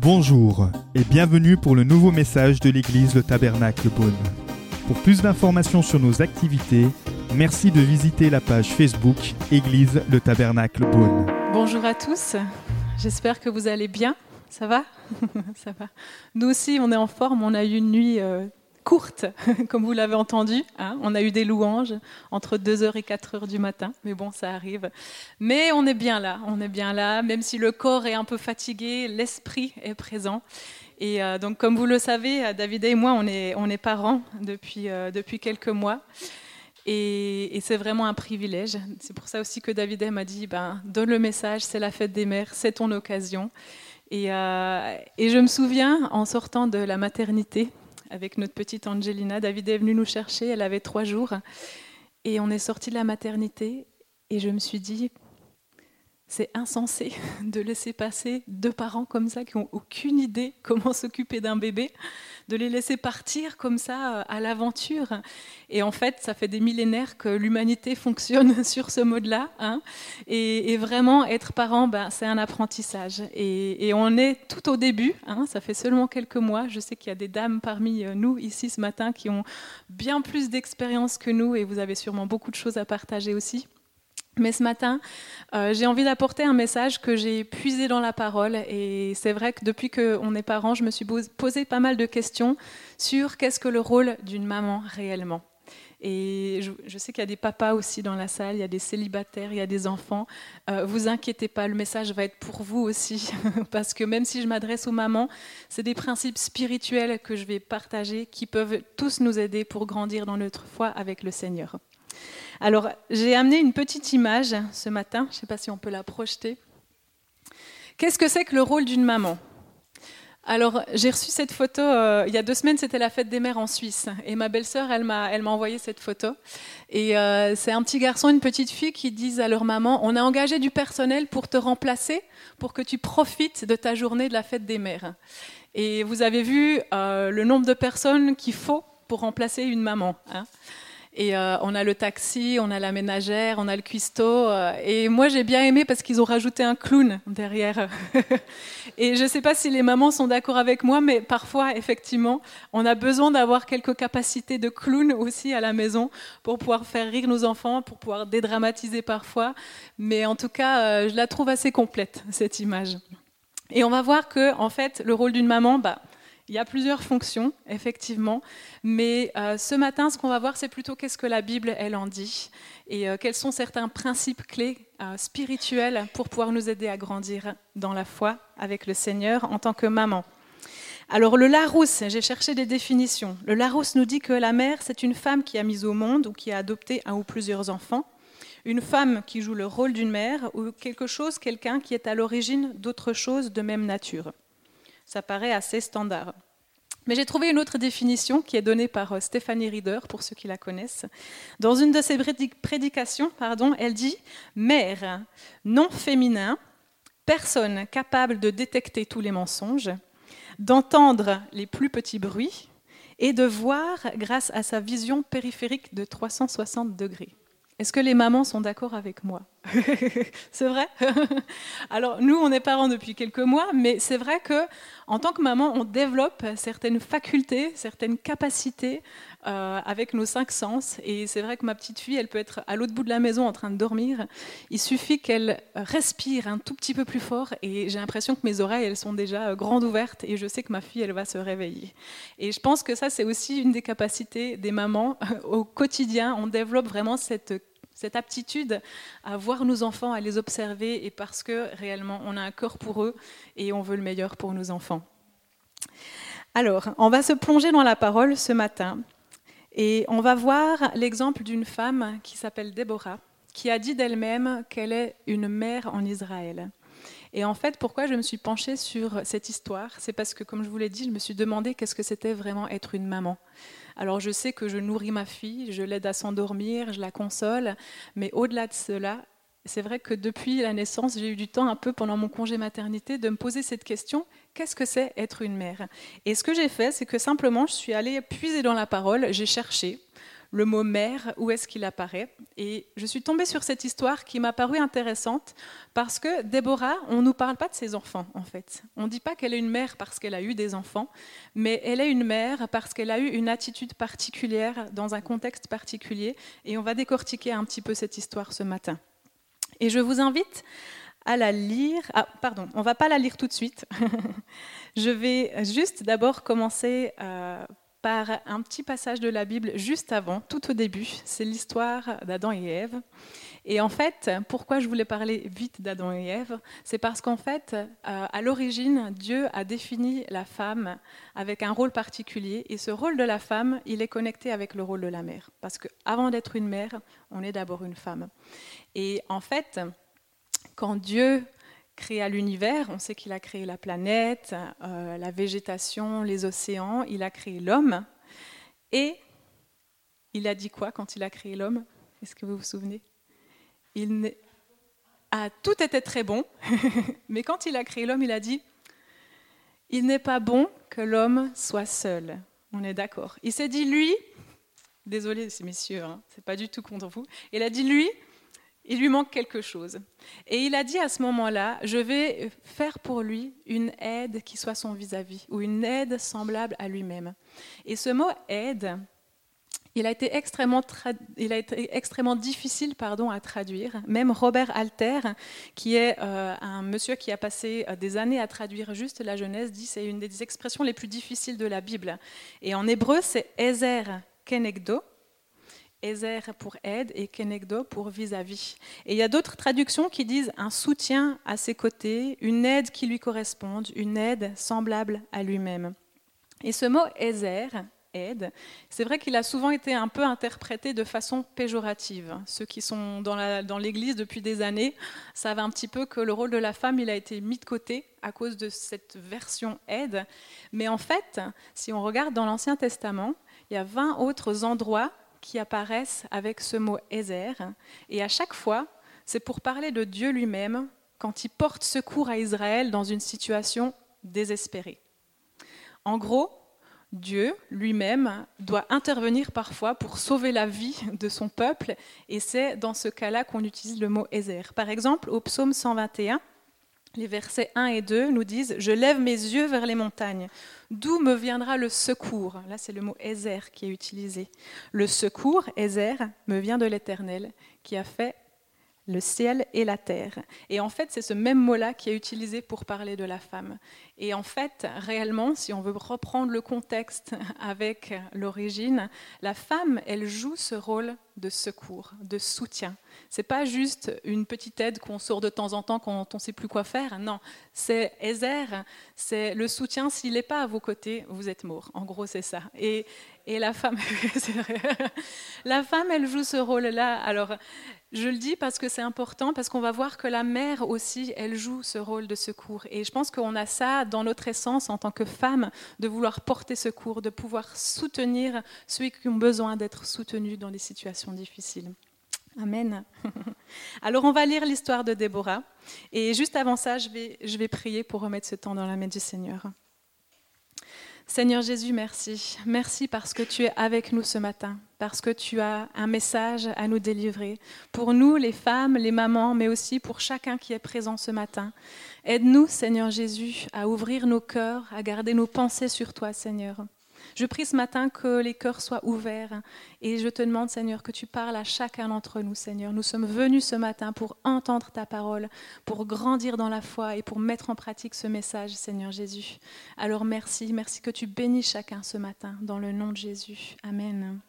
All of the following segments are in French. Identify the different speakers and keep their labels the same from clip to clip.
Speaker 1: Bonjour et bienvenue pour le nouveau message de l'église Le Tabernacle Beaune. Pour plus d'informations sur nos activités, merci de visiter la page Facebook Église Le Tabernacle Beaune.
Speaker 2: Bonjour à tous, j'espère que vous allez bien. Ça va? Ça va. Nous aussi, on est en forme, on a eu une nuit euh, courte, comme vous l'avez entendu. hein. On a eu des louanges entre 2h et 4h du matin, mais bon, ça arrive. Mais on est bien là, on est bien là, même si le corps est un peu fatigué, l'esprit est présent. Et euh, donc, comme vous le savez, David et moi, on est, on est parents depuis, euh, depuis quelques mois. Et, et c'est vraiment un privilège. C'est pour ça aussi que David m'a dit, ben, donne le message, c'est la fête des mères, c'est ton occasion. Et, euh, et je me souviens, en sortant de la maternité, avec notre petite Angelina, David est venu nous chercher, elle avait trois jours. Et on est sorti de la maternité, et je me suis dit, c'est insensé de laisser passer deux parents comme ça qui n'ont aucune idée comment s'occuper d'un bébé, de les laisser partir comme ça euh, à l'aventure. Et en fait, ça fait des millénaires que l'humanité fonctionne sur ce mode-là. hein. Et, vraiment, être parent, ben, c'est un apprentissage. Et, et on est tout au début, hein, ça fait seulement quelques mois. Je sais qu'il y a des dames parmi euh, nous ici ce matin qui ont bien plus d'expérience que nous et vous avez sûrement beaucoup de choses à partager aussi. Mais ce matin, euh, j'ai envie d'apporter un message que j'ai puisé dans la parole. Et c'est vrai que depuis qu'on est parents, je me suis pos- posé pas mal de questions sur qu'est-ce que le rôle d'une maman réellement. Et je, je sais qu'il y a des papas aussi dans la salle, il y a des célibataires, il y a des enfants. Euh, vous inquiétez pas, le message va être pour vous aussi. Parce que même si je m'adresse aux mamans, c'est des principes spirituels que je vais partager qui peuvent tous nous aider pour grandir dans notre foi avec le Seigneur. Alors, j'ai amené une petite image ce matin, je ne sais pas si on peut la projeter. Qu'est-ce que c'est que le rôle d'une maman? Alors, j'ai reçu cette photo, euh, il y a deux semaines, c'était la fête des mères en Suisse. Et ma belle-sœur, elle m'a, envoyé cette photo. Et euh, c'est un petit garçon, une petite fille qui disent à leur maman, on a engagé du personnel pour te remplacer, pour que tu profites de ta journée de la fête des mères. Et vous avez vu euh, le nombre de personnes qu'il faut pour remplacer une maman. hein. Et euh, on a le taxi, on a la ménagère, on a le cuistot. euh, et moi, j'ai bien aimé parce qu'ils ont rajouté un clown derrière. et je ne sais pas si les mamans sont d'accord avec moi, mais parfois, effectivement, on a besoin d'avoir quelques capacités de clown aussi à la maison pour pouvoir faire rire nos enfants, pour pouvoir dédramatiser parfois. Mais en tout cas, euh, je la trouve assez complète, cette image. Et on va voir que, en fait, le rôle d'une maman, bah, il y a plusieurs fonctions, effectivement, mais euh, ce matin, ce qu'on va voir, c'est plutôt qu'est-ce que la Bible, elle en dit, et euh, quels sont certains principes clés euh, spirituels pour pouvoir nous aider à grandir dans la foi avec le Seigneur en tant que maman. Alors le Larousse, j'ai cherché des définitions. Le Larousse nous dit que la mère, c'est une femme qui a mis au monde ou qui a adopté un ou plusieurs enfants, une femme qui joue le rôle d'une mère ou quelque chose, quelqu'un qui est à l'origine d'autre chose de même nature. Ça paraît assez standard. Mais j'ai trouvé une autre définition qui est donnée par euh, Stéphanie Rieder, pour ceux qui la connaissent. Dans une de ses prédi- prédications, elle dit Mère, non féminin, personne capable de détecter tous les mensonges, d'entendre les plus petits bruits et de voir grâce à sa vision périphérique de 360 degrés. Est-ce que les mamans sont d'accord avec moi? C'est vrai? Alors nous, on est parents depuis quelques mois, mais c'est vrai que en tant que maman, on développe certaines facultés, certaines capacités euh, avec nos cinq sens. Et c'est vrai que ma petite fille, elle peut être à l'autre bout de la maison en train de dormir. Il suffit qu'elle respire un tout petit peu plus fort et j'ai l'impression que mes oreilles, elles sont déjà euh, grandes ouvertes et je sais que ma fille, elle va se réveiller. Et je pense que ça, c'est aussi une des capacités des mamans au quotidien. On développe vraiment cette cette aptitude à voir nos enfants, à les observer, et parce que réellement on a un corps pour eux et on veut le meilleur pour nos enfants. Alors, on va se plonger dans la parole ce matin et on va voir l'exemple d'une femme qui s'appelle Déborah, qui a dit d'elle-même qu'elle est une mère en Israël. Et en fait, pourquoi je me suis penchée sur cette histoire C'est parce que, comme je vous l'ai dit, je me suis demandé qu'est-ce que c'était vraiment être une maman. Alors je sais que je nourris ma fille, je l'aide à s'endormir, je la console, mais au-delà de cela, c'est vrai que depuis la naissance, j'ai eu du temps un peu pendant mon congé maternité de me poser cette question, qu'est-ce que c'est être une mère? Et ce que j'ai fait, c'est que simplement, je suis allée puiser dans la parole, j'ai cherché le mot mère, où est-ce qu'il apparaît Et je suis tombée sur cette histoire qui m'a paru intéressante parce que Déborah, on ne nous parle pas de ses enfants en fait. On ne dit pas qu'elle est une mère parce qu'elle a eu des enfants, mais elle est une mère parce qu'elle a eu une attitude particulière dans un contexte particulier. Et on va décortiquer un petit peu cette histoire ce matin. Et je vous invite à la lire. Ah, pardon, on va pas la lire tout de suite. je vais juste d'abord commencer euh, par un petit passage de la Bible juste avant, tout au début. C'est l'histoire d'Adam et Ève. Et en fait, pourquoi je voulais parler vite d'Adam et Ève C'est parce qu'en fait, euh, à l'origine, Dieu a défini la femme avec un rôle particulier. Et ce rôle de la femme, il est connecté avec le rôle de la mère. Parce qu'avant d'être une mère, on est d'abord une femme. Et en fait, quand Dieu créa l'univers, on sait qu'il a créé la planète, euh, la végétation, les océans, il a créé l'homme. Et il a dit quoi quand il a créé l'homme? Est-ce que vous vous souvenez? Il ah, Tout était très bon, mais quand il a créé l'homme, il a dit, il n'est pas bon que l'homme soit seul. On est d'accord. Il s'est dit, lui, désolé messieurs, hein, c'est pas du tout contre vous, il a dit, lui, il lui manque quelque chose. Et il a dit à ce moment-là, je vais faire pour lui une aide qui soit son vis-à-vis, ou une aide semblable à lui-même. Et ce mot aide, il a été extrêmement, difficile pardon, à traduire. Même Robert Alter, qui est euh, un monsieur qui a passé euh, des années à traduire juste la Genèse, dit c'est une des expressions les plus difficiles de la Bible. Et en hébreu, c'est Ezer Kenegdo, Ezer pour aide et Kenegdo pour vis-à-vis. Et il y a d'autres traductions qui disent un soutien à ses côtés, une aide qui lui corresponde, une aide semblable à lui-même. Et ce mot Ezer, aide, c'est vrai qu'il a souvent été un peu interprété de façon péjorative. Ceux qui sont dans l'Église depuis des années savent un petit peu que le rôle de la femme, il a été mis de côté à cause de cette version aide. Mais en fait, si on regarde dans l'Ancien Testament, il y a 20 autres endroits qui apparaissent avec ce mot Ezer. Et à chaque fois, c'est pour parler de Dieu lui-même quand il porte secours à Israël dans une situation désespérée. En gros, Dieu lui-même doit intervenir parfois pour sauver la vie de son peuple, et c'est dans ce cas-là qu'on utilise le mot Ezer. Par exemple, au psaume 121, les versets 1 et 2 nous disent Je lève mes yeux vers les montagnes. D'où me viendra le secours? Là, c'est le mot Ezer qui est utilisé. Le secours, Ezer, me vient de l'Éternel, qui a fait le ciel et la terre. Et en fait, c'est ce même mot-là qui est utilisé pour parler de la femme. Et en fait, réellement, si on veut reprendre le contexte avec l'origine, la femme, elle joue ce rôle de secours, de soutien. C'est pas juste une petite aide qu'on sort de temps en temps quand on ne sait plus quoi faire. Non, c'est Ezer, c'est le soutien. S'il n'est pas à vos côtés, vous êtes mort. En gros, c'est ça. Et, et la femme, la femme, elle joue ce rôle-là. Alors, je le dis parce que c'est important, parce qu'on va voir que la mère aussi, elle joue ce rôle de secours. Et je pense qu'on a ça dans notre essence en tant que femme, de vouloir porter secours, de pouvoir soutenir ceux qui ont besoin d'être soutenus dans des situations difficiles. Amen. Alors on va lire l'histoire de Déborah. Et juste avant ça, je vais, je vais prier pour remettre ce temps dans la main du Seigneur. Seigneur Jésus, merci. Merci parce que tu es avec nous ce matin, parce que tu as un message à nous délivrer. Pour nous, les femmes, les mamans, mais aussi pour chacun qui est présent ce matin. Aide-nous, Seigneur Jésus, à ouvrir nos cœurs, à garder nos pensées sur toi, Seigneur. Je prie ce matin que les cœurs soient ouverts et je te demande, Seigneur, que tu parles à chacun d'entre nous, Seigneur. Nous sommes venus ce matin pour entendre ta parole, pour grandir dans la foi et pour mettre en pratique ce message, Seigneur Jésus. Alors merci, merci que tu bénis chacun ce matin, dans le nom de Jésus. Amen.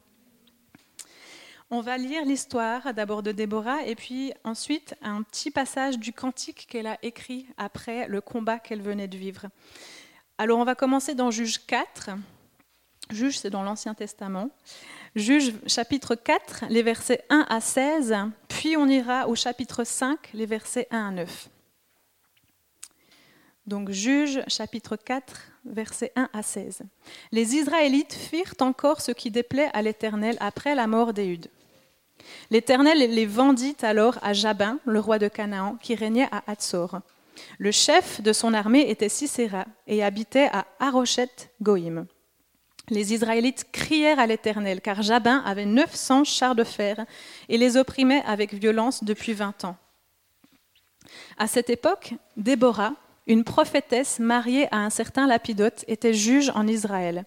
Speaker 2: On va lire l'histoire d'abord de Déborah et puis ensuite un petit passage du cantique qu'elle a écrit après le combat qu'elle venait de vivre. Alors on va commencer dans Juge 4. Juge, c'est dans l'Ancien Testament. Juge chapitre 4, les versets 1 à 16, puis on ira au chapitre 5, les versets 1 à 9. Donc Juge chapitre 4, versets 1 à 16. Les Israélites firent encore ce qui déplaît à l'Éternel après la mort d'Éhud. L'Éternel les vendit alors à Jabin, le roi de Canaan, qui régnait à Hatzor. Le chef de son armée était Sisera et habitait à Arochet Goïm. Les Israélites crièrent à l'Éternel, car Jabin avait 900 chars de fer et les opprimait avec violence depuis 20 ans. À cette époque, Déborah, une prophétesse mariée à un certain Lapidote, était juge en Israël.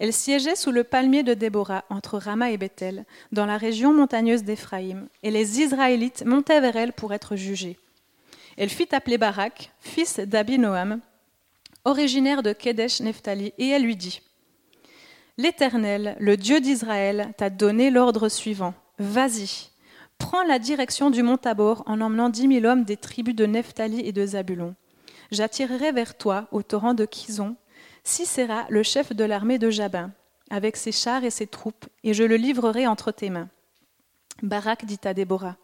Speaker 2: Elle siégeait sous le palmier de Déborah, entre Rama et Bethel, dans la région montagneuse d'Éphraïm, et les Israélites montaient vers elle pour être jugés. Elle fit appeler Barak, fils d'Abinoam, originaire de Kedesh Nephtali, et elle lui dit L'Éternel, le Dieu d'Israël, t'a donné l'ordre suivant Vas-y, prends la direction du mont Tabor en emmenant dix mille hommes des tribus de Nephtali et de Zabulon. J'attirerai vers toi, au torrent de Kizon, Sisera, le chef de l'armée de Jabin, avec ses chars et ses troupes, et je le livrerai entre tes mains. Barak dit à Déborah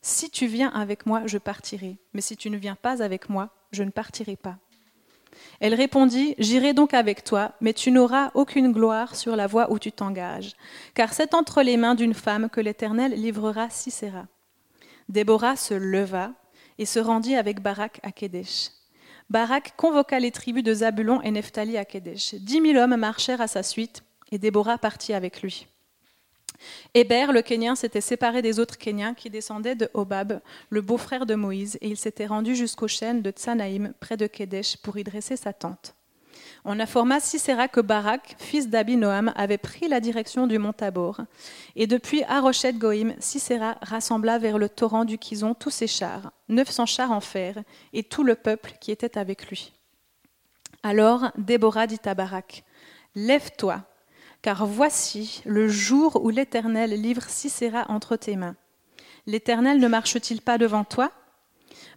Speaker 2: Si tu viens avec moi, je partirai, mais si tu ne viens pas avec moi, je ne partirai pas. Elle répondit J'irai donc avec toi, mais tu n'auras aucune gloire sur la voie où tu t'engages, car c'est entre les mains d'une femme que l'Éternel livrera Sisera. Déborah se leva et se rendit avec Barak à Kédesh. Barak convoqua les tribus de Zabulon et Nephtali à Kédesh. Dix mille hommes marchèrent à sa suite, et Déborah partit avec lui. Héber, le Kénien, s'était séparé des autres Kéniens qui descendaient de Hobab, le beau-frère de Moïse, et il s'était rendu jusqu'aux chênes de Tsanaïm, près de Kédesh, pour y dresser sa tente. On informa Sisera que Barak, fils d'Abinoam, avait pris la direction du mont Tabor. Et depuis Arochet Goïm, Sisera rassembla vers le torrent du Kizon tous ses chars, 900 chars en fer, et tout le peuple qui était avec lui. Alors Déborah dit à Barak Lève-toi, car voici le jour où l'Éternel livre Sisera entre tes mains. L'Éternel ne marche-t-il pas devant toi?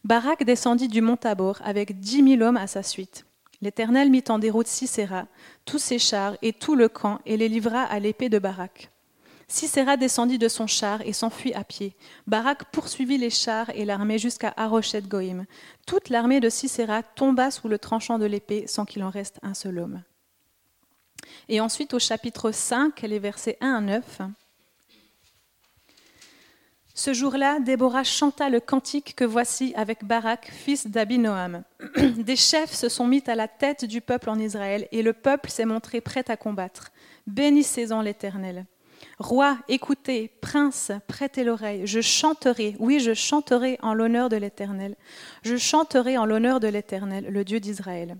Speaker 2: Barak descendit du mont Tabor avec dix mille hommes à sa suite. L'Éternel mit en déroute Sisera, tous ses chars et tout le camp, et les livra à l'épée de Barak. Sisera descendit de son char et s'enfuit à pied. Barak poursuivit les chars et l'armée jusqu'à Arochet Goïm. Toute l'armée de Sisera tomba sous le tranchant de l'épée sans qu'il en reste un seul homme. Et ensuite au chapitre 5, les versets 1 à 9. Ce jour-là, Déborah chanta le cantique que voici avec Barak, fils d'Abinoam. Des chefs se sont mis à la tête du peuple en Israël, et le peuple s'est montré prêt à combattre. Bénissez-en l'Éternel. Roi, écoutez, prince, prêtez l'oreille. Je chanterai, oui, je chanterai en l'honneur de l'Éternel. Je chanterai en l'honneur de l'Éternel, le Dieu d'Israël.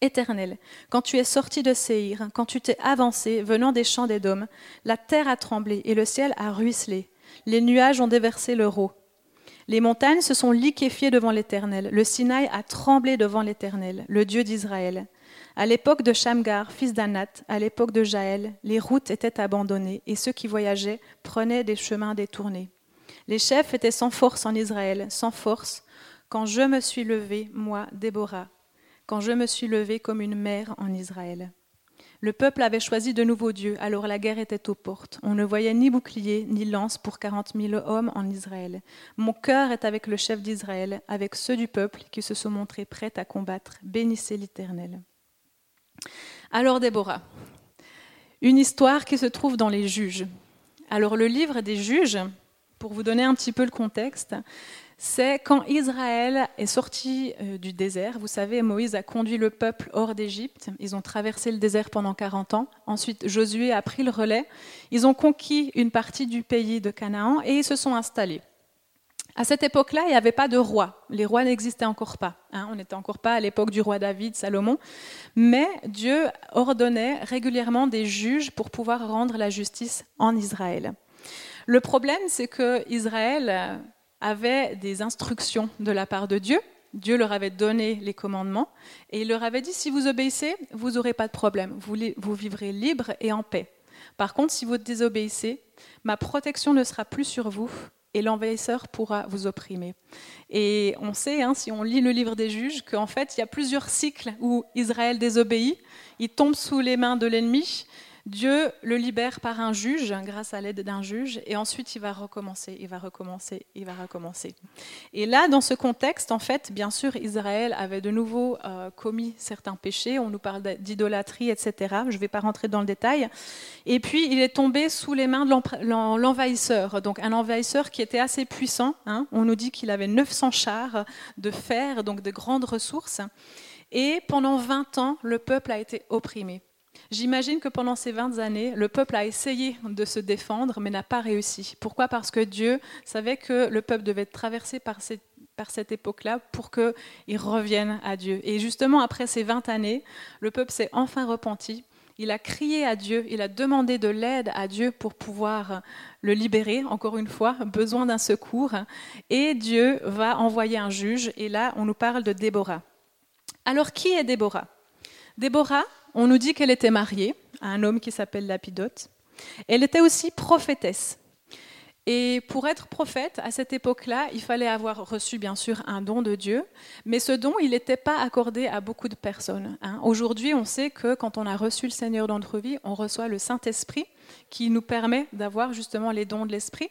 Speaker 2: Éternel, quand tu es sorti de Séhir, quand tu t'es avancé, venant des champs d'Édom, la terre a tremblé et le ciel a ruisselé. Les nuages ont déversé leur eau. Les montagnes se sont liquéfiées devant l'Éternel. Le Sinaï a tremblé devant l'Éternel, le Dieu d'Israël. À l'époque de Shamgar, fils d'Anat, à l'époque de Jaël, les routes étaient abandonnées et ceux qui voyageaient prenaient des chemins détournés. Les chefs étaient sans force en Israël, sans force, quand je me suis levé, moi, Déborah, quand je me suis levé comme une mère en Israël. Le peuple avait choisi de nouveaux dieux, alors la guerre était aux portes. On ne voyait ni bouclier ni lance pour quarante mille hommes en Israël. Mon cœur est avec le chef d'Israël, avec ceux du peuple qui se sont montrés prêts à combattre. Bénissez l'Éternel. Alors Déborah, une histoire qui se trouve dans les juges. Alors le livre des juges, pour vous donner un petit peu le contexte, c'est quand Israël est sorti euh, du désert. Vous savez, Moïse a conduit le peuple hors d'Égypte. Ils ont traversé le désert pendant 40 ans. Ensuite, Josué a pris le relais. Ils ont conquis une partie du pays de Canaan et ils se sont installés. À cette époque-là, il n'y avait pas de roi. Les rois n'existaient encore pas. Hein. On n'était encore pas à l'époque du roi David, Salomon. Mais Dieu ordonnait régulièrement des juges pour pouvoir rendre la justice en Israël. Le problème, c'est que Israël avaient des instructions de la part de Dieu. Dieu leur avait donné les commandements et il leur avait dit si vous obéissez, vous n'aurez pas de problème, vous, vivrez libre et en paix. Par contre, si vous désobéissez, ma protection ne sera plus sur vous et l'envahisseur pourra vous opprimer. Et on sait, hein, si on lit le livre des juges, qu'en fait, il y a plusieurs cycles où Israël désobéit, il tombe sous les mains de l'ennemi, Dieu le libère par un juge, grâce à l'aide d'un juge, et ensuite il va recommencer, il va recommencer, il va recommencer. Et là, dans ce contexte, en fait, bien sûr, Israël avait de nouveau euh, commis certains péchés, on nous parle d'idolâtrie, etc. Je ne vais pas rentrer dans le détail. Et puis, il est tombé sous les mains de l'envahisseur, donc un envahisseur qui était assez puissant. Hein. On nous dit qu'il avait 900 chars de fer, donc de grandes ressources. Et pendant 20 ans, le peuple a été opprimé. J'imagine que pendant ces 20 années, le peuple a essayé de se défendre, mais n'a pas réussi. Pourquoi? Parce que Dieu savait que le peuple devait être traversé par cette, par cette époque-là pour qu'il revienne à Dieu. Et justement, après ces 20 années, le peuple s'est enfin repenti. Il a crié à Dieu, il a demandé de l'aide à Dieu pour pouvoir le libérer, encore une fois, besoin d'un secours. Et Dieu va envoyer un juge, et là, on nous parle de Déborah. Alors, qui est Déborah? Déborah, on nous dit qu'elle était mariée à un homme qui s'appelle Lapidote. Elle était aussi prophétesse. Et pour être prophète, à cette époque-là, il fallait avoir reçu bien sûr un don de Dieu, mais ce don, il n'était pas accordé à beaucoup de personnes. Hein. Aujourd'hui, on sait que quand on a reçu le Seigneur dans notre vie, on reçoit le Saint-Esprit qui nous permet d'avoir justement les dons de l'Esprit.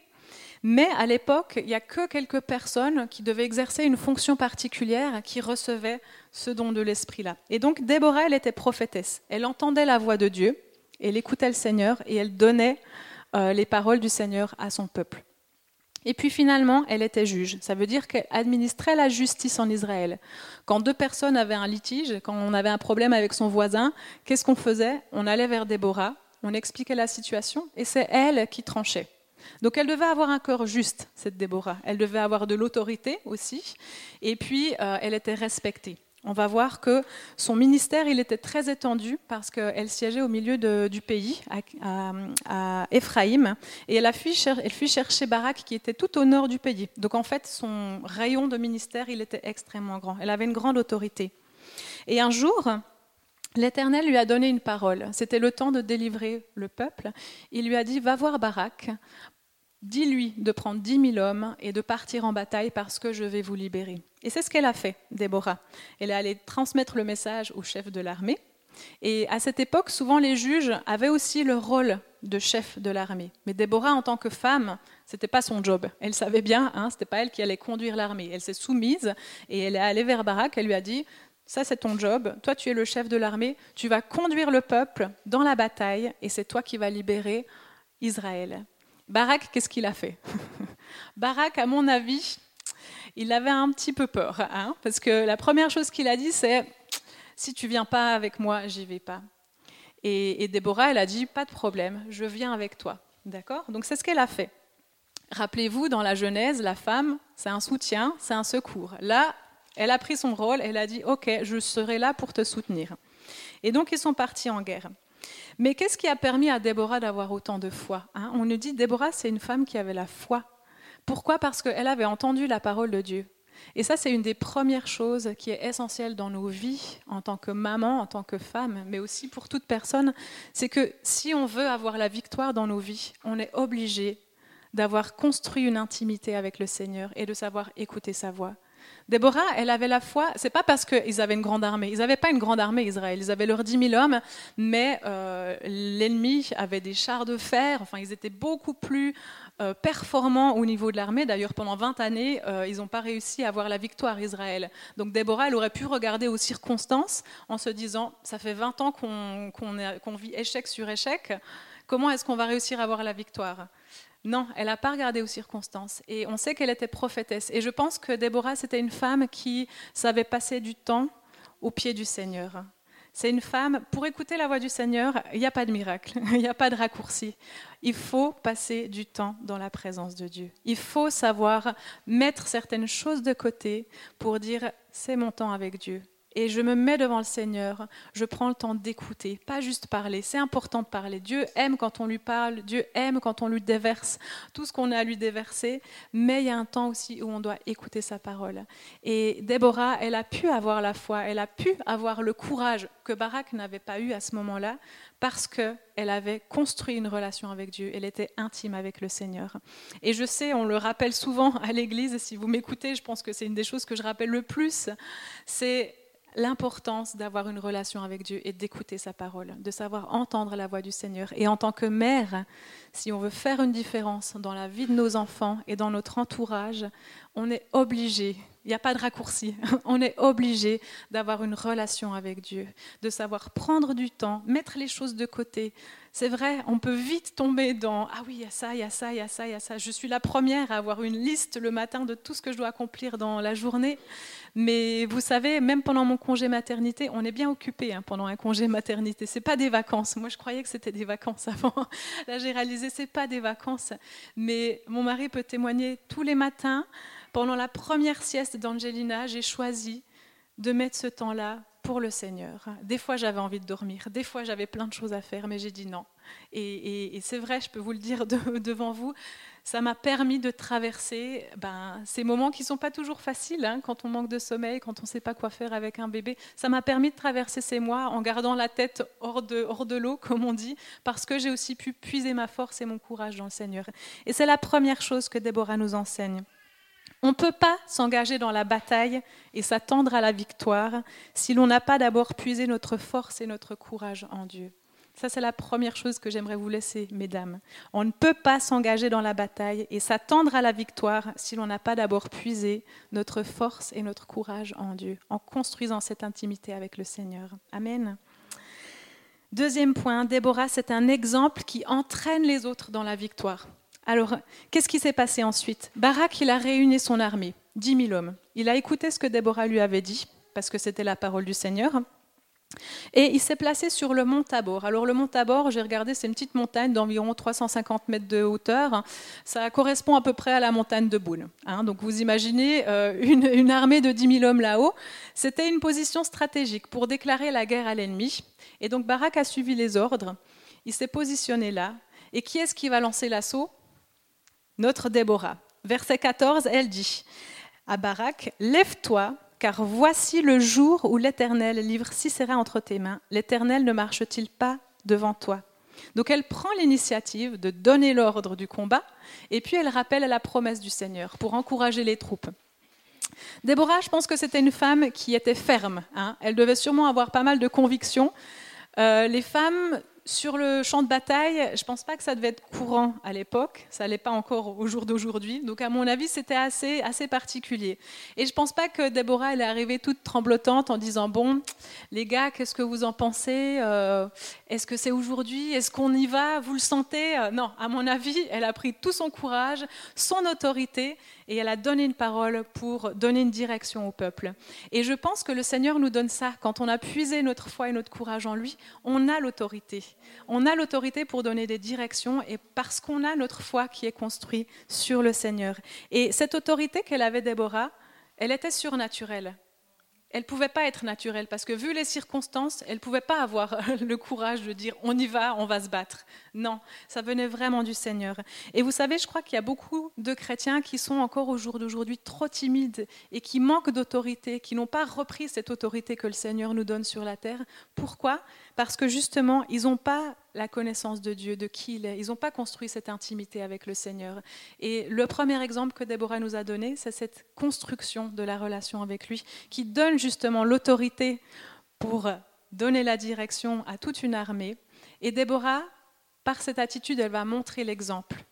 Speaker 2: Mais à l'époque, il n'y a que quelques personnes qui devaient exercer une fonction particulière qui recevaient ce don de l'Esprit-là. Et donc Déborah, elle était prophétesse. Elle entendait la voix de Dieu, elle écoutait le Seigneur et elle donnait euh, les paroles du Seigneur à son peuple. Et puis finalement, elle était juge. Ça veut dire qu'elle administrait la justice en Israël. Quand deux personnes avaient un litige, quand on avait un problème avec son voisin, qu'est-ce qu'on faisait? On allait vers Déborah, on expliquait la situation et c'est elle qui tranchait. Donc elle devait avoir un cœur juste, cette Déborah. Elle devait avoir de l'autorité aussi, et puis euh, elle était respectée. On va voir que son ministère, il était très étendu parce qu'elle siégeait au milieu du pays, à, Éphraïm, et elle, a fui, elle chercher Barak qui était tout au nord du pays. Donc en fait, son rayon de ministère, il était extrêmement grand. Elle avait une grande autorité. Et un jour, l'Éternel lui a donné une parole. C'était le temps de délivrer le peuple. Il lui a dit, va voir Barak Dis-lui de prendre dix mille hommes et de partir en bataille parce que je vais vous libérer. Et c'est ce qu'elle a fait, Déborah. Elle est allée transmettre le message au chef de l'armée. Et à cette époque, souvent les juges avaient aussi le rôle de chef de l'armée. Mais Déborah, en tant que femme, c'était pas son job. Elle savait bien, hein, c'était pas elle qui allait conduire l'armée. Elle s'est soumise et elle est allée vers Barak. Elle lui a dit ça c'est ton job, toi tu es le chef de l'armée, tu vas conduire le peuple dans la bataille et c'est toi qui vas libérer Israël. Barak, qu'est-ce qu'il a fait? Barak, à mon avis, il avait un petit peu peur, hein, parce que la première chose qu'il a dit, c'est si tu viens pas avec moi, j'y vais pas. Et, Déborah, elle a dit pas de problème, je viens avec toi, d'accord? Donc c'est ce qu'elle a fait. Rappelez-vous, dans la Genèse, la femme, c'est un soutien, c'est un secours. Là, elle a pris son rôle, elle a dit ok, je serai là pour te soutenir. Et donc ils sont partis en guerre. Mais qu'est-ce qui a permis à Déborah d'avoir autant de foi hein? On nous dit Déborah, c'est une femme qui avait la foi. Pourquoi? Parce qu'elle avait entendu la parole de Dieu. Et ça, c'est une des premières choses qui est essentielle dans nos vies en tant que maman, en tant que femme, mais aussi pour toute personne. C'est que si on veut avoir la victoire dans nos vies, on est obligé d'avoir construit une intimité avec le Seigneur et de savoir écouter sa voix. Déborah, elle avait la foi, c'est pas parce qu'ils avaient une grande armée. Ils n'avaient pas une grande armée, Israël. Ils avaient leurs 10 000 hommes, mais euh, l'ennemi avait des chars de fer. Enfin, ils étaient beaucoup plus euh, performants au niveau de l'armée. D'ailleurs, pendant 20 années, euh, ils n'ont pas réussi à avoir la victoire, Israël. Donc Déborah, elle aurait pu regarder aux circonstances en se disant Ça fait 20 ans qu'on vit échec sur échec. Comment est-ce qu'on va réussir à avoir la victoire? Non, elle n'a pas regardé aux circonstances. Et on sait qu'elle était prophétesse. Et je pense que Déborah, c'était une femme qui savait passer du temps au pied du Seigneur. C'est une femme, pour écouter la voix du Seigneur, il n'y a pas de miracle, il n'y a pas de raccourci. Il faut passer du temps dans la présence de Dieu. Il faut savoir mettre certaines choses de côté pour dire c'est mon temps avec Dieu et je me mets devant le Seigneur, je prends le temps d'écouter, pas juste parler. C'est important de parler. Dieu aime quand on lui parle, Dieu aime quand on lui déverse tout ce qu'on a à lui déverser, mais il y a un temps aussi où on doit écouter sa parole. Et Déborah, elle a pu avoir la foi, elle a pu avoir le courage que Barak n'avait pas eu à ce moment-là, parce qu'elle avait construit une relation avec Dieu, elle était intime avec le Seigneur. Et je sais, on le rappelle souvent à l'Église, si vous m'écoutez, je pense que c'est une des choses que je rappelle le plus, c'est l'importance d'avoir une relation avec Dieu et d'écouter sa parole, de savoir entendre la voix du Seigneur. Et en tant que mère, si on veut faire une différence dans la vie de nos enfants et dans notre entourage, on est obligé, il n'y a pas de raccourci, on est obligé d'avoir une relation avec Dieu, de savoir prendre du temps, mettre les choses de côté. C'est vrai, on peut vite tomber dans Ah oui, il y a ça, il y a ça, il y a ça, il y a ça. Je suis la première à avoir une liste le matin de tout ce que je dois accomplir dans la journée. Mais vous savez, même pendant mon congé maternité, on est bien occupé hein, pendant un congé maternité. C'est pas des vacances. Moi, je croyais que c'était des vacances avant. Là, j'ai réalisé c'est pas des vacances. Mais mon mari peut témoigner tous les matins. Pendant la première sieste d'Angelina, j'ai choisi de mettre ce temps-là pour le Seigneur. Des fois, j'avais envie de dormir, des fois, j'avais plein de choses à faire, mais j'ai dit non. Et, c'est vrai, je peux vous le dire devant vous, ça m'a permis de traverser ben, ces moments qui ne sont pas toujours faciles, hein, quand on manque de sommeil, quand on ne sait pas quoi faire avec un bébé. Ça m'a permis de traverser ces mois en gardant la tête hors de, hors de l'eau, comme on dit, parce que j'ai aussi pu puiser ma force et mon courage dans le Seigneur. Et c'est la première chose que Déborah nous enseigne. On ne peut pas s'engager dans la bataille et s'attendre à la victoire si l'on n'a pas d'abord puisé notre force et notre courage en Dieu. Ça, c'est la première chose que j'aimerais vous laisser, mesdames. On ne peut pas s'engager dans la bataille et s'attendre à la victoire si l'on n'a pas d'abord puisé notre force et notre courage en Dieu, en construisant cette intimité avec le Seigneur. Amen. Deuxième point, Déborah, c'est un exemple qui entraîne les autres dans la victoire. Alors, qu'est-ce qui s'est passé ensuite? Barak, il a réuni son armée, 10 000 hommes. Il a écouté ce que Déborah lui avait dit, parce que c'était la parole du Seigneur. Et il s'est placé sur le mont Tabor. Alors le mont Tabor, j'ai regardé, c'est une petite montagne d'environ 350 mètres de hauteur. Ça correspond à peu près à la montagne de Boune. Hein. Donc vous imaginez euh, une, une, armée de 10 000 hommes là-haut. C'était une position stratégique pour déclarer la guerre à l'ennemi. Et donc Barak a suivi les ordres. Il s'est positionné là. Et qui est-ce qui va lancer l'assaut? Notre Déborah. Verset 14, elle dit à Barak, Lève-toi, car voici le jour où l'Éternel livre Sisera entre tes mains. L'Éternel ne marche-t-il pas devant toi? Donc elle prend l'initiative de donner l'ordre du combat et puis elle rappelle la promesse du Seigneur pour encourager les troupes. Déborah, je pense que c'était une femme qui était ferme. Hein. Elle devait sûrement avoir pas mal de convictions. Euh, les femmes sur le champ de bataille, je ne pense pas que ça devait être courant à l'époque, ça l'est pas encore au jour d'aujourd'hui. Donc à mon avis, c'était assez, assez particulier. Et je ne pense pas que Déborah elle est arrivée toute tremblotante en disant bon, les gars, qu'est-ce que vous en pensez? Euh, Est-ce que c'est aujourd'hui? Est-ce qu'on y va? Vous le sentez? Non, à mon avis, elle a pris tout son courage, son autorité et elle a donné une parole pour donner une direction au peuple. Et je pense que le Seigneur nous donne ça. Quand on a puisé notre foi et notre courage en lui, on a l'autorité. On a l'autorité pour donner des directions et parce qu'on a notre foi qui est construite sur le Seigneur. Et cette autorité qu'elle avait, Déborah, elle était surnaturelle elle ne pouvait pas être naturelle parce que vu les circonstances, elle ne pouvait pas avoir le courage de dire on y va, on va se battre. Non, ça venait vraiment du Seigneur. Et vous savez, je crois qu'il y a beaucoup de chrétiens qui sont encore au jour d'aujourd'hui trop timides et qui manquent d'autorité, qui n'ont pas repris cette autorité que le Seigneur nous donne sur la terre. Pourquoi? Parce que justement, ils n'ont pas la connaissance de Dieu, de qui il est. Ils n'ont pas construit cette intimité avec le Seigneur. Et le premier exemple que Déborah nous a donné, c'est cette construction de la relation avec lui, qui donne justement l'autorité pour donner la direction à toute une armée. Et Déborah, par cette attitude, elle va montrer l'exemple.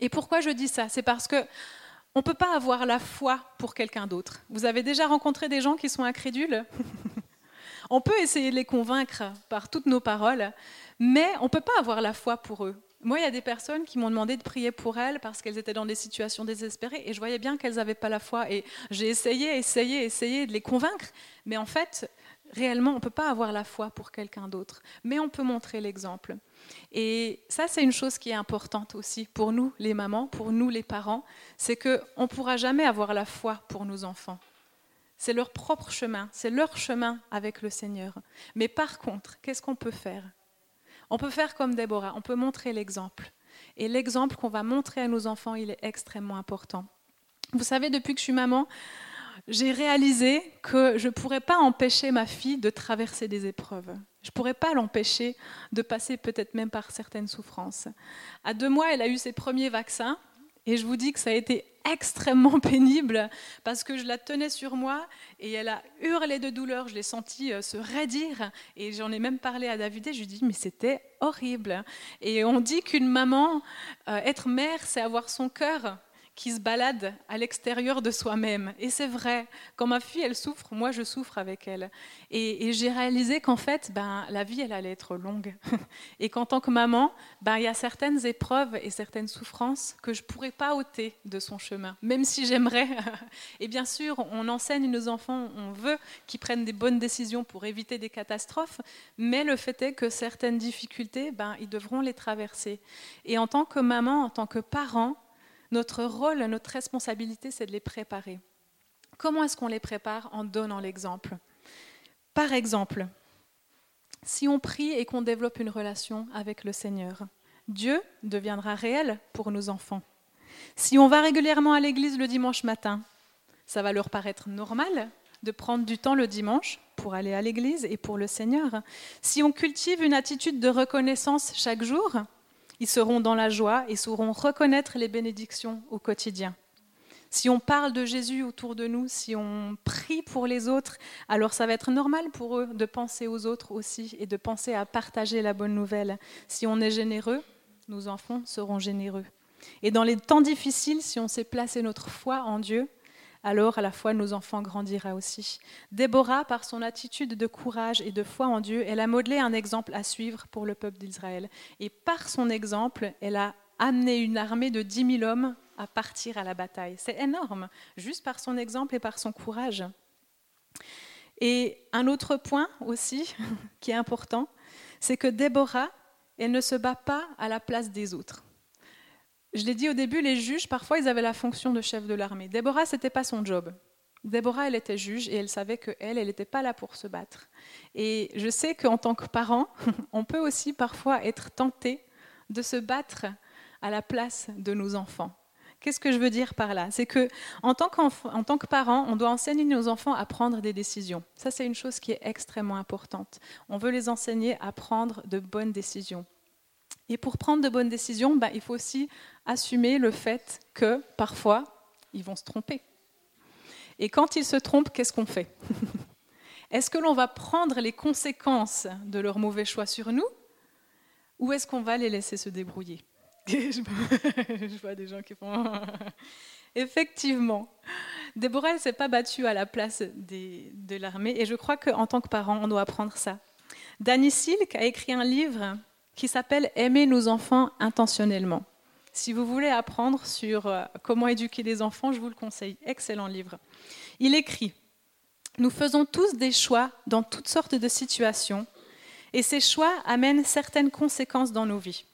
Speaker 2: Et pourquoi je dis ça? C'est parce que on ne peut pas avoir la foi pour quelqu'un d'autre. Vous avez déjà rencontré des gens qui sont incrédules? On peut essayer de les convaincre par toutes nos paroles, mais on ne peut pas avoir la foi pour eux. Moi, il y a des personnes qui m'ont demandé de prier pour elles parce qu'elles étaient dans des situations désespérées et je voyais bien qu'elles n'avaient pas la foi. Et j'ai essayé, essayé, essayé de les convaincre. Mais en fait, réellement, on ne peut pas avoir la foi pour quelqu'un d'autre. Mais on peut montrer l'exemple. Et ça, c'est une chose qui est importante aussi pour nous, les mamans, pour nous, les parents. C'est qu'on ne pourra jamais avoir la foi pour nos enfants. C'est leur propre chemin, c'est leur chemin avec le Seigneur. Mais par contre, qu'est-ce qu'on peut faire? On peut faire comme Déborah, on peut montrer l'exemple. Et l'exemple qu'on va montrer à nos enfants, il est extrêmement important. Vous savez, depuis que je suis maman, j'ai réalisé que je ne pourrais pas empêcher ma fille de traverser des épreuves. Je ne pourrais pas l'empêcher de passer peut-être même par certaines souffrances. À deux mois, elle a eu ses premiers vaccins et je vous dis que ça a été extrêmement pénible parce que je la tenais sur moi et elle a hurlé de douleur. Je l'ai senti euh, se raidir et j'en ai même parlé à David et je lui ai dit mais c'était horrible. Et on dit qu'une maman, euh, être mère, c'est avoir son cœur qui se balade à l'extérieur de soi-même. Et c'est vrai, quand ma fille, elle souffre, moi, je souffre avec elle. Et, j'ai réalisé qu'en fait, ben, la vie, elle allait être longue. Et qu'en tant que maman, ben, il y a certaines épreuves et certaines souffrances que je ne pourrais pas ôter de son chemin, même si j'aimerais. Et bien sûr, on enseigne nos enfants, on veut qu'ils prennent des bonnes décisions pour éviter des catastrophes, mais le fait est que certaines difficultés, ben, ils devront les traverser. Et en tant que maman, en tant que parent, notre rôle, notre responsabilité, c'est de les préparer. Comment est-ce qu'on les prépare En donnant l'exemple? Par exemple, si on prie et qu'on développe une relation avec le Seigneur, Dieu deviendra réel pour nos enfants. Si on va régulièrement à l'église le dimanche matin, ça va leur paraître normal de prendre du temps le dimanche pour aller à l'église et pour le Seigneur. Si on cultive une attitude de reconnaissance chaque jour, ils seront dans la joie et sauront reconnaître les bénédictions au quotidien. Si on parle de Jésus autour de nous, si on prie pour les autres, alors ça va être normal pour eux de penser aux autres aussi et de penser à partager la bonne nouvelle. Si on est généreux, nos enfants seront généreux. Et dans les temps difficiles, si on sait placer notre foi en Dieu, alors à la fois nos enfants grandira aussi. Déborah, par son attitude de courage et de foi en Dieu, elle a modelé un exemple à suivre pour le peuple d'Israël. Et par son exemple, elle a amené une armée de 10 000 hommes à partir à la bataille. C'est énorme, juste par son exemple et par son courage. Et un autre point aussi qui est important, c'est que Déborah, elle ne se bat pas à la place des autres. Je l'ai dit au début, les juges, parfois, ils avaient la fonction de chef de l'armée. Déborah, ce n'était pas son job. Déborah, elle était juge et elle savait qu'elle, elle n'était pas là pour se battre. Et je sais qu'en tant que parent, on peut aussi parfois être tenté de se battre à la place de nos enfants. Qu'est-ce que je veux dire par là? C'est que en tant, en tant que parent, on doit enseigner nos enfants à prendre des décisions. Ça, c'est une chose qui est extrêmement importante. On veut les enseigner à prendre de bonnes décisions. Et pour prendre de bonnes décisions, bah, il faut aussi assumer le fait que parfois, ils vont se tromper. Et quand ils se trompent, qu'est-ce qu'on fait Est-ce que l'on va prendre les conséquences de leur mauvais choix sur nous ou est-ce qu'on va les laisser se débrouiller Je vois des gens qui font... Effectivement. Déborah, elle ne s'est pas battue à la place de l'armée et je crois qu'en tant que parent, on doit apprendre ça. Danny Silk a écrit un livre qui s'appelle Aimer nos enfants intentionnellement. Si vous voulez apprendre sur euh, comment éduquer les enfants, je vous le conseille. Excellent livre. Il écrit Nous faisons tous des choix dans toutes sortes de situations, et ces choix amènent certaines conséquences dans nos vies.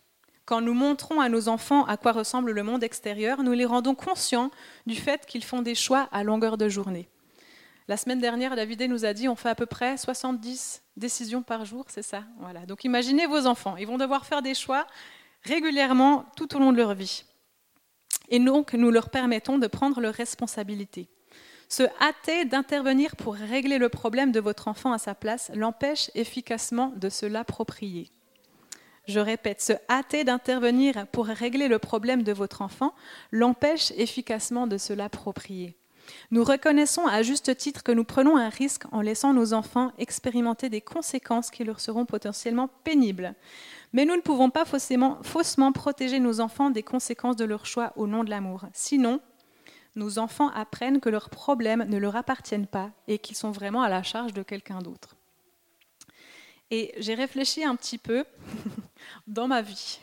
Speaker 2: Quand nous montrons à nos enfants à quoi ressemble le monde extérieur, nous les rendons conscients du fait qu'ils font des choix à longueur de journée. La semaine dernière, David nous a dit on fait à peu près 70 décisions par jour, c'est ça? Voilà. Donc imaginez vos enfants, ils vont devoir faire des choix régulièrement tout au long de leur vie. Et donc nous leur permettons de prendre leurs responsabilités. Se hâter d'intervenir pour régler le problème de votre enfant à sa place l'empêche efficacement de se l'approprier. Je répète, se hâter d'intervenir pour régler le problème de votre enfant l'empêche efficacement de se l'approprier. Nous reconnaissons à juste titre que nous prenons un risque en laissant nos enfants expérimenter des conséquences qui leur seront potentiellement pénibles. Mais nous ne pouvons pas faussement, protéger nos enfants des conséquences de leur choix au nom de l'amour. Sinon, nos enfants apprennent que leurs problèmes ne leur appartiennent pas et qu'ils sont vraiment à la charge de quelqu'un d'autre. Et j'ai réfléchi un petit peu dans ma vie.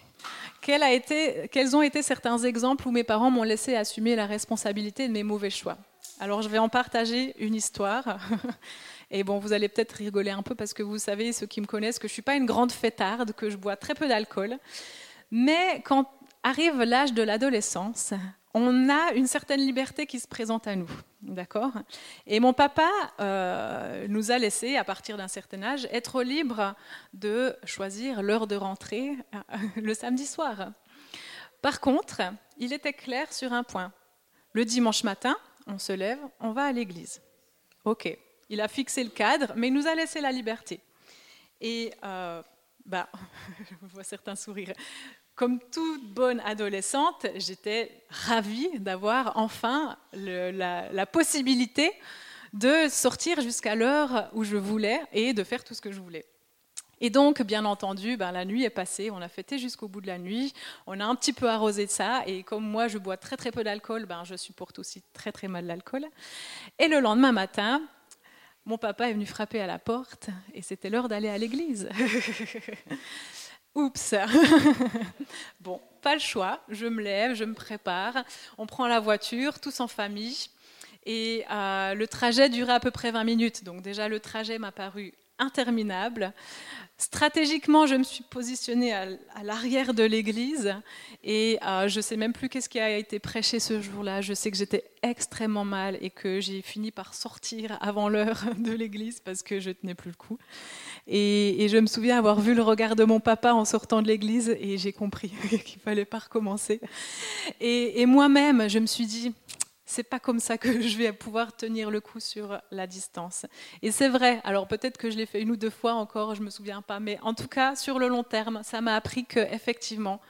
Speaker 2: quels ont été certains exemples où mes parents m'ont laissé assumer la responsabilité de mes mauvais choix? Alors je vais en partager une histoire. Et bon, vous allez peut-être rigoler un peu parce que vous savez, ceux qui me connaissent, que je ne suis pas une grande fêtarde, que je bois très peu d'alcool. Mais quand arrive l'âge de l'adolescence, on a une certaine liberté qui se présente à nous. D'accord? Et mon papa euh, nous a laissé, à partir d'un certain âge, être libre de choisir l'heure de rentrée euh, le samedi soir. Par contre, il était clair sur un point. Le dimanche matin, on se lève, on va à l'église. Ok, il a fixé le cadre, mais il nous a laissé la liberté. Et euh, bah, je vois certains sourires. Comme toute bonne adolescente, j'étais ravie d'avoir enfin la, la, possibilité de sortir jusqu'à l'heure où je voulais et de faire tout ce que je voulais. Et donc, bien entendu, ben, la nuit est passée, on a fêté jusqu'au bout de la nuit, on a un petit peu arrosé de ça, et comme moi je bois très très peu d'alcool, ben, je supporte aussi très très mal l'alcool. Et le lendemain matin, mon papa est venu frapper à la porte, et c'était l'heure d'aller à l'église. Oups Bon, pas le choix, je me lève, je me prépare, on prend la voiture, tous en famille, et euh, le trajet durait à peu près 20 minutes, donc déjà le trajet m'a paru interminable. Stratégiquement, je me suis positionnée à, l'arrière de l'église et euh, je ne sais même plus qu'est-ce qui a été prêché ce jour-là. Je sais que j'étais extrêmement mal et que j'ai fini par sortir avant l'heure de l'église parce que je tenais plus le coup. Et, je me souviens avoir vu le regard de mon papa en sortant de l'église et j'ai compris qu'il fallait pas recommencer. et moi-même, je me suis dit, c'est pas comme ça que je vais pouvoir tenir le coup sur la distance. Et c'est vrai, alors peut-être que je l'ai fait une ou deux fois encore, je me souviens pas, mais en tout cas, sur le long terme, ça m'a appris que effectivement,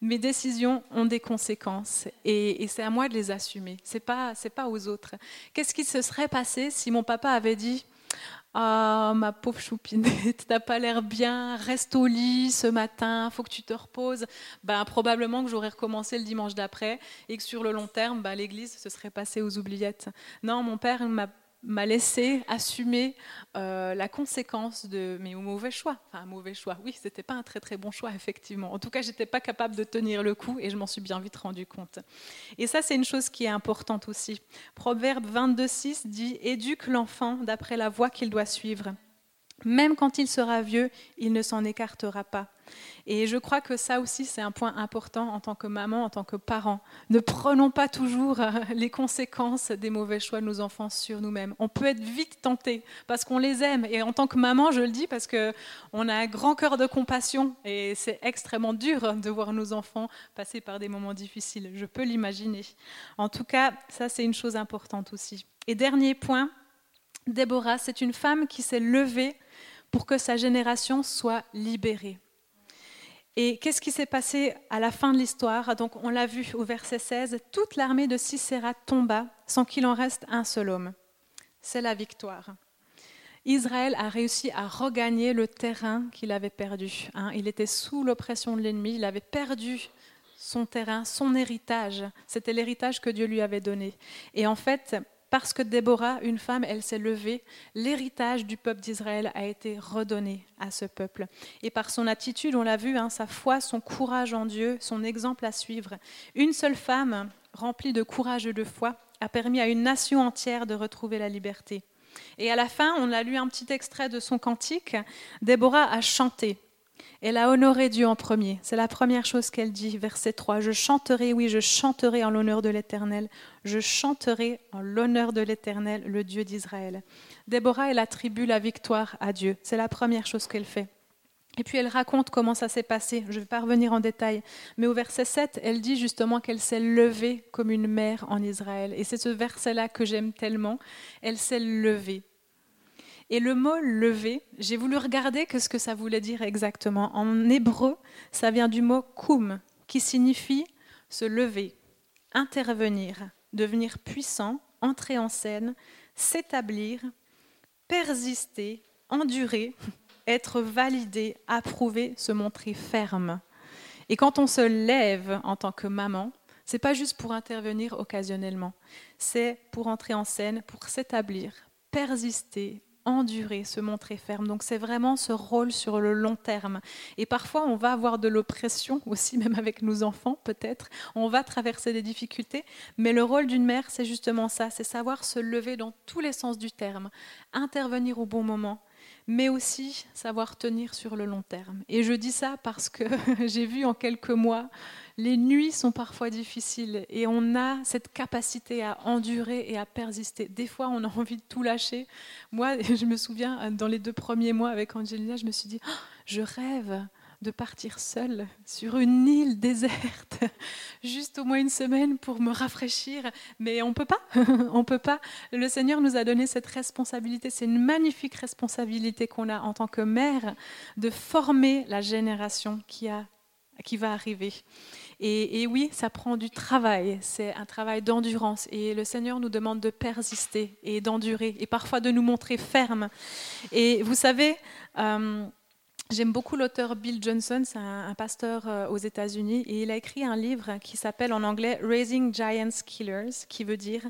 Speaker 2: mes décisions ont des conséquences et, c'est à moi de les assumer. C'est pas, pas aux autres. Qu'est-ce qui se serait passé si mon papa avait dit ah, ma pauvre choupinette, t'as pas l'air bien, reste au lit ce matin, faut que tu te reposes. Ben, probablement que j'aurais recommencé le dimanche d'après et que sur le long terme, ben, l'église se serait passée aux oubliettes. Non, mon père m'a m'a laissé assumer euh, la conséquence de mes mauvais choix. Enfin, un mauvais choix, oui, c'était pas un très très bon choix, effectivement. En tout cas, j'étais pas capable de tenir le coup et je m'en suis bien vite rendu compte. Et ça, c'est une chose qui est importante aussi. Proverbe 22,6 dit Éduque l'enfant d'après la voie qu'il doit suivre. Même quand il sera vieux, il ne s'en écartera pas. Et je crois que ça aussi, c'est un point important en tant que maman, en tant que parent. Ne prenons pas toujours euh, les conséquences des mauvais choix de nos enfants sur nous-mêmes. On peut être vite tenté parce qu'on les aime. Et en tant que maman, je le dis parce qu'on a un grand cœur de compassion et c'est extrêmement dur de voir nos enfants passer par des moments difficiles. Je peux l'imaginer. En tout cas, ça, c'est une chose importante aussi. Et dernier point, Déborah, c'est une femme qui s'est levée pour que sa génération soit libérée. Et qu'est-ce qui s'est passé à la fin de l'histoire? Donc, on l'a vu au verset 16, toute l'armée de Sisera tomba sans qu'il en reste un seul homme. C'est la victoire. Israël a réussi à regagner le terrain qu'il avait perdu. Hein. il était sous l'oppression de l'ennemi, il avait perdu son terrain, son héritage. C'était l'héritage que Dieu lui avait donné. Et en fait, parce que Déborah, une femme, elle s'est levée, l'héritage du peuple d'Israël a été redonné à ce peuple. Et par son attitude, on l'a vu, hein, sa foi, son courage en Dieu, son exemple à suivre. Une seule femme, remplie de courage et de foi, a permis à une nation entière de retrouver la liberté. Et à la fin, on a lu un petit extrait de son cantique. Déborah a chanté. Elle a honoré Dieu en premier. C'est la première chose qu'elle dit, verset 3. Je chanterai, oui, je chanterai en l'honneur de l'Éternel. Je chanterai en l'honneur de l'Éternel, le Dieu d'Israël. Déborah, elle attribue la victoire à Dieu. C'est la première chose qu'elle fait. Et puis elle raconte comment ça s'est passé. Je ne vais pas revenir en détail. Mais au verset 7, elle dit justement qu'elle s'est levée comme une mère en Israël. Et c'est ce verset-là que j'aime tellement. Elle s'est levée. Et le mot lever, j'ai voulu regarder ce que ça voulait dire exactement. En hébreu, ça vient du mot koum, qui signifie se lever, intervenir, devenir puissant, entrer en scène, s'établir, persister, endurer, être validé, approuvé, se montrer ferme. Et quand on se lève en tant que maman, c'est pas juste pour intervenir occasionnellement, c'est pour entrer en scène, pour s'établir, persister, endurer, se montrer ferme. Donc c'est vraiment ce rôle sur le long terme. Et parfois, on va avoir de l'oppression aussi, même avec nos enfants peut-être. On va traverser des difficultés. Mais le rôle d'une mère, c'est justement ça, c'est savoir se lever dans tous les sens du terme, intervenir au bon moment, mais aussi savoir tenir sur le long terme. Et je dis ça parce que j'ai vu en quelques mois les nuits sont parfois difficiles et on a cette capacité à endurer et à persister. Des fois, on a envie de tout lâcher. Moi, je me souviens, dans les deux premiers mois avec Angelina, je me suis dit, oh, je rêve de partir seule sur une île déserte, juste au moins une semaine pour me rafraîchir. Mais on peut pas, on peut pas. Le Seigneur nous a donné cette responsabilité. C'est une magnifique responsabilité qu'on a en tant que mère de former la génération qui va arriver. Et, oui, ça prend du travail, c'est un travail d'endurance. Et le Seigneur nous demande de persister et d'endurer, et parfois de nous montrer fermes. Et vous savez, euh, J'aime beaucoup l'auteur Bill Johnson, c'est un, pasteur euh, aux États-Unis, et il a écrit un livre qui s'appelle en anglais Raising Giants Killers, qui veut dire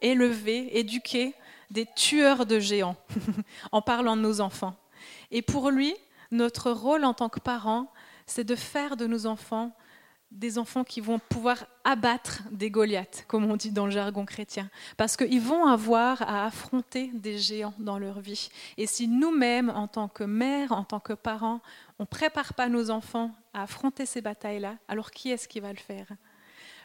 Speaker 2: élever, éduquer des tueurs de géants, en parlant de nos enfants. Et pour lui, notre rôle en tant que parents, c'est de faire de nos enfants des enfants qui vont pouvoir abattre des Goliaths, comme on dit dans le jargon chrétien, parce qu'ils vont avoir à affronter des géants dans leur vie. Et si nous-mêmes, en tant que mères, en tant que parents, on ne prépare pas nos enfants à affronter ces batailles-là, alors qui est-ce qui va le faire?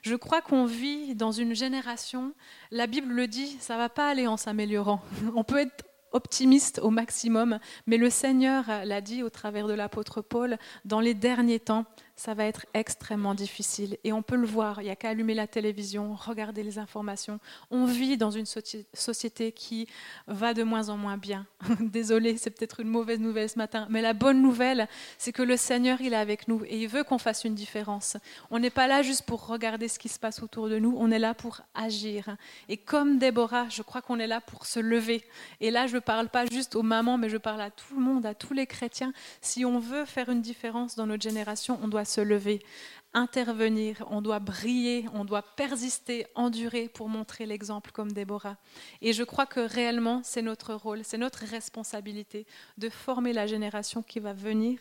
Speaker 2: Je crois qu'on vit dans une génération, la Bible le dit, ça va pas aller en s'améliorant. On peut être optimiste au maximum, mais le Seigneur l'a dit au travers de l'apôtre Paul, dans les derniers temps, ça va être extrêmement difficile. Et on peut le voir, il n'y a qu'à allumer la télévision, regarder les informations. On vit dans une société qui va de moins en moins bien. Désolée, c'est peut-être une mauvaise nouvelle ce matin, mais la bonne nouvelle, c'est que le Seigneur, il est avec nous et il veut qu'on fasse une différence. On n'est pas là juste pour regarder ce qui se passe autour de nous, on est là pour agir. Et comme Déborah, je crois qu'on est là pour se lever. Et là, je ne parle pas juste aux mamans, mais je parle à tout le monde, à tous les chrétiens. Si on veut faire une différence dans notre génération, on doit se lever, intervenir, on doit briller, on doit persister, endurer pour montrer l'exemple comme Déborah. Et je crois que réellement, c'est notre rôle, c'est notre responsabilité de former la génération qui va venir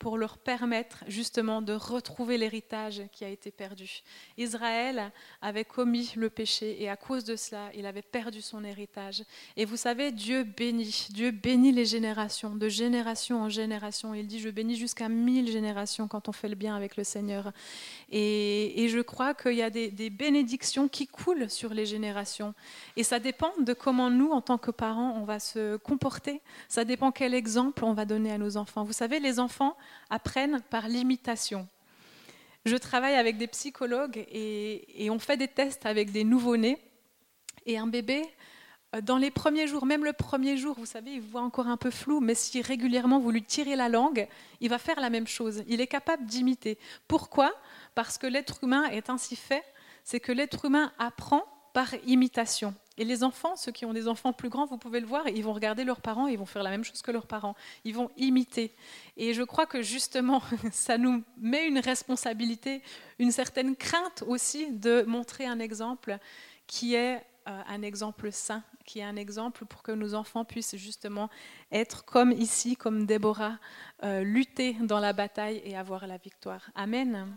Speaker 2: pour leur permettre justement de retrouver l'héritage qui a été perdu. Israël avait commis le péché et à cause de cela, il avait perdu son héritage. Et vous savez, Dieu bénit, Dieu bénit les générations, de génération en génération. Il dit, je bénis jusqu'à mille générations quand on fait le bien avec le Seigneur. Et, je crois qu'il y a des, des bénédictions qui coulent sur les générations. Et ça dépend de comment nous, en tant que parents, on va se comporter. Ça dépend quel exemple on va donner à nos enfants. Vous savez, les enfants, apprennent par l'imitation. Je travaille avec des psychologues et, on fait des tests avec des nouveau-nés. Et un bébé, euh, dans les premiers jours, même le premier jour, vous savez, il voit encore un peu flou, mais si régulièrement vous lui tirez la langue, il va faire la même chose. Il est capable d'imiter. Pourquoi? Parce que l'être humain est ainsi fait, c'est que l'être humain apprend par imitation. Et les enfants, ceux qui ont des enfants plus grands, vous pouvez le voir, ils vont regarder leurs parents ils vont faire la même chose que leurs parents. Ils vont imiter. Et je crois que justement, ça nous met une responsabilité, une certaine crainte aussi de montrer un exemple qui est euh, un exemple sain, qui est un exemple pour que nos enfants puissent justement être comme ici, comme Déborah, euh, lutter dans la bataille et avoir la victoire. Amen.